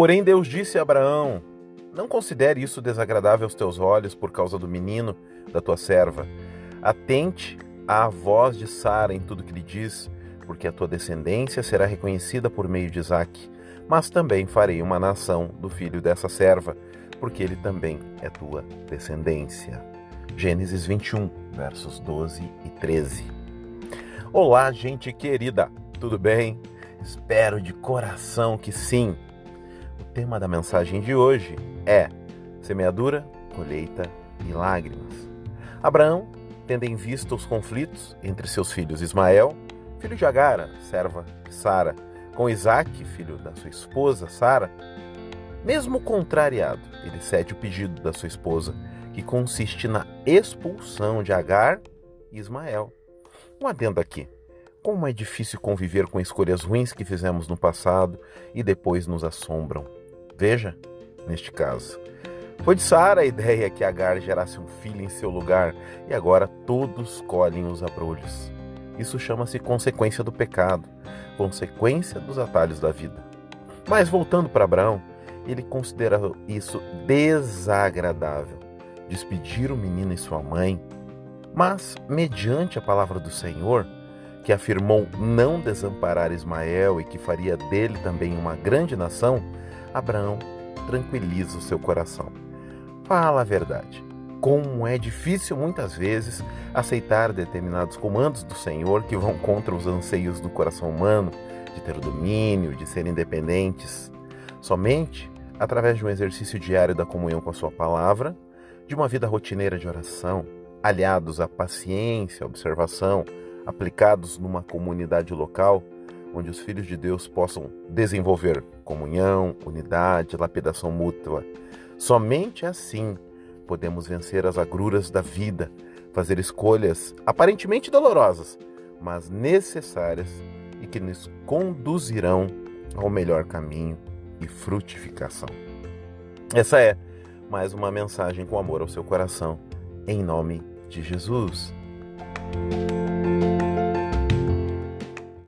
Porém, Deus disse a Abraão: Não considere isso desagradável aos teus olhos por causa do menino da tua serva. Atente à voz de Sara em tudo que lhe diz, porque a tua descendência será reconhecida por meio de Isaque. Mas também farei uma nação do filho dessa serva, porque ele também é tua descendência. Gênesis 21, versos 12 e 13. Olá, gente querida, tudo bem? Espero de coração que sim. O tema da mensagem de hoje é semeadura, colheita e lágrimas. Abraão, tendo em vista os conflitos entre seus filhos Ismael, filho de Agara, serva de Sara, com Isaac, filho da sua esposa Sara, mesmo contrariado, ele cede o pedido da sua esposa, que consiste na expulsão de Agar e Ismael. Um adendo aqui. Como é difícil conviver com escolhas ruins que fizemos no passado e depois nos assombram. Veja, neste caso. Foi de Sara a ideia que Agar gerasse um filho em seu lugar e agora todos colhem os abrolhos. Isso chama-se consequência do pecado, consequência dos atalhos da vida. Mas voltando para Abraão, ele considerou isso desagradável, despedir o menino e sua mãe. Mas, mediante a palavra do Senhor, que afirmou não desamparar Ismael e que faria dele também uma grande nação, Abraão tranquiliza o seu coração. Fala a verdade. Como é difícil muitas vezes aceitar determinados comandos do Senhor que vão contra os anseios do coração humano de ter o domínio, de ser independentes. Somente através de um exercício diário da comunhão com a Sua palavra, de uma vida rotineira de oração, aliados à paciência, à observação, aplicados numa comunidade local, onde os filhos de Deus possam desenvolver comunhão, unidade, lapidação mútua. Somente assim podemos vencer as agruras da vida, fazer escolhas aparentemente dolorosas, mas necessárias e que nos conduzirão ao melhor caminho e frutificação. Essa é mais uma mensagem com amor ao seu coração, em nome de Jesus.